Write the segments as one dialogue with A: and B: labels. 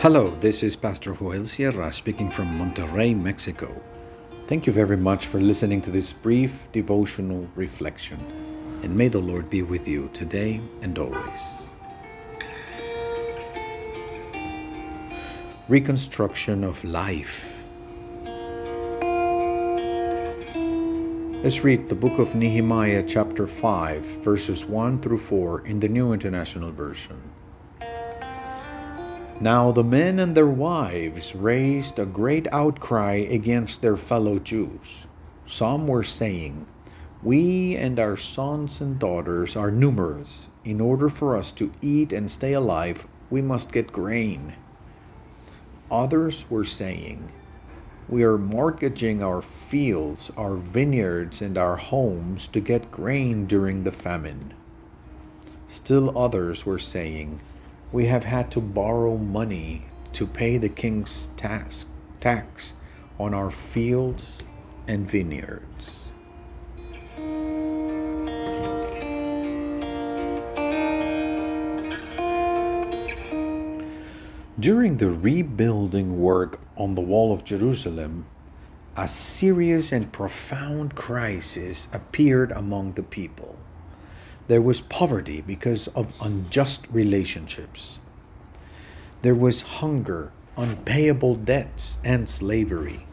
A: Hello, this is Pastor Joel Sierra speaking from Monterrey, Mexico. Thank you very much for listening to this brief devotional reflection, and may the Lord be with you today and always. Reconstruction of life. Let's read the book of Nehemiah, chapter 5, verses 1 through 4 in the New International Version. Now the men and their wives raised a great outcry against their fellow Jews. Some were saying, We and our sons and daughters are numerous. In order for us to eat and stay alive, we must get grain. Others were saying, We are mortgaging our fields, our vineyards, and our homes to get grain during the famine. Still others were saying, we have had to borrow money to pay the king's tax, tax on our fields and vineyards. During the rebuilding work on the wall of Jerusalem, a serious and profound crisis appeared among the people. There was poverty because of unjust relationships. There was hunger, unpayable debts, and slavery.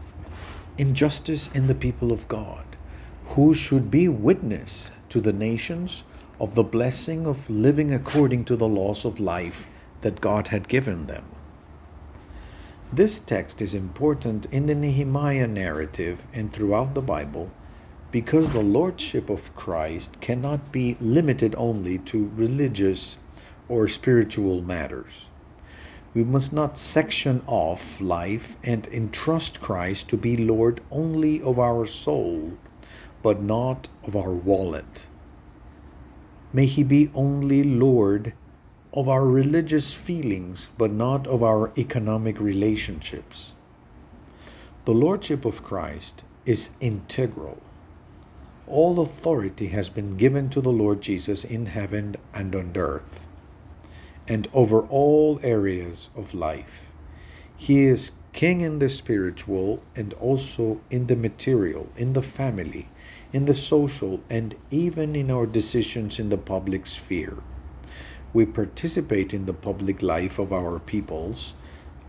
A: Injustice in the people of God, who should be witness to the nations of the blessing of living according to the laws of life that God had given them. This text is important in the Nehemiah narrative and throughout the Bible because the Lordship of Christ cannot be limited only to religious or spiritual matters. We must not section off life and entrust Christ to be Lord only of our soul, but not of our wallet. May He be only Lord of our religious feelings, but not of our economic relationships. The Lordship of Christ is integral all authority has been given to the Lord Jesus in heaven and on earth, and over all areas of life. He is king in the spiritual and also in the material, in the family, in the social, and even in our decisions in the public sphere. We participate in the public life of our peoples,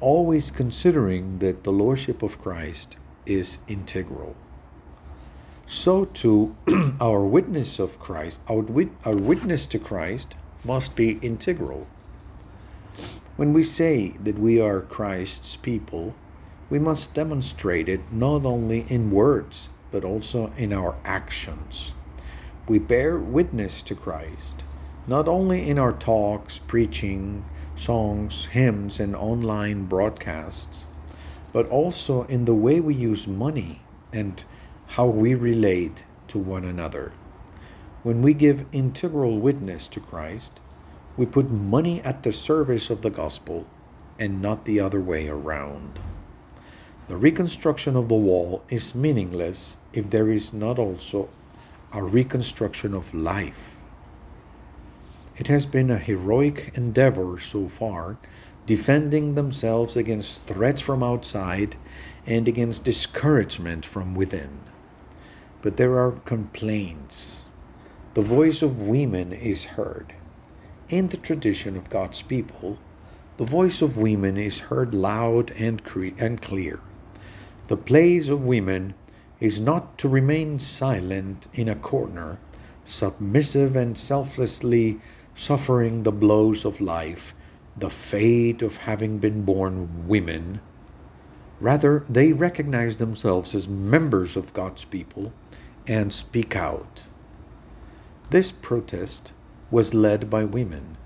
A: always considering that the Lordship of Christ is integral so too our witness of Christ, our, wit- our witness to Christ must be integral. When we say that we are Christ's people, we must demonstrate it not only in words, but also in our actions. We bear witness to Christ, not only in our talks, preaching, songs, hymns, and online broadcasts, but also in the way we use money and how we relate to one another. When we give integral witness to Christ, we put money at the service of the gospel and not the other way around. The reconstruction of the wall is meaningless if there is not also a reconstruction of life. It has been a heroic endeavor so far, defending themselves against threats from outside and against discouragement from within. But there are complaints. The voice of women is heard. In the tradition of God's people, the voice of women is heard loud and, cre- and clear. The place of women is not to remain silent in a corner, submissive and selflessly suffering the blows of life, the fate of having been born women. Rather, they recognize themselves as members of God's people and speak out. This protest was led by women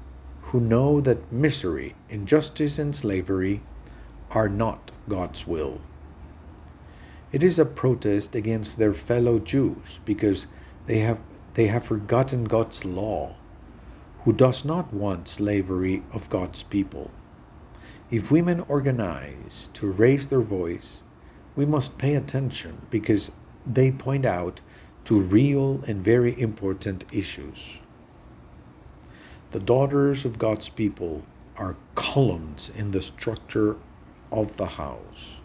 A: who know that misery, injustice, and slavery are not God's will. It is a protest against their fellow Jews because they have, they have forgotten God's law, who does not want slavery of God's people. If women organize to raise their voice, we must pay attention because they point out to real and very important issues. The daughters of God's people are columns in the structure of the house.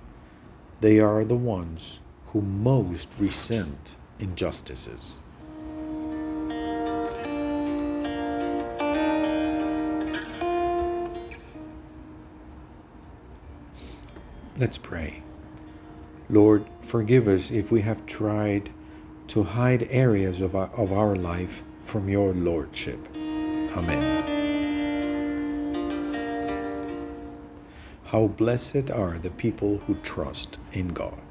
A: They are the ones who most resent injustices. Let's pray. Lord, forgive us if we have tried to hide areas of our, of our life from your Lordship. Amen. How blessed are the people who trust in God.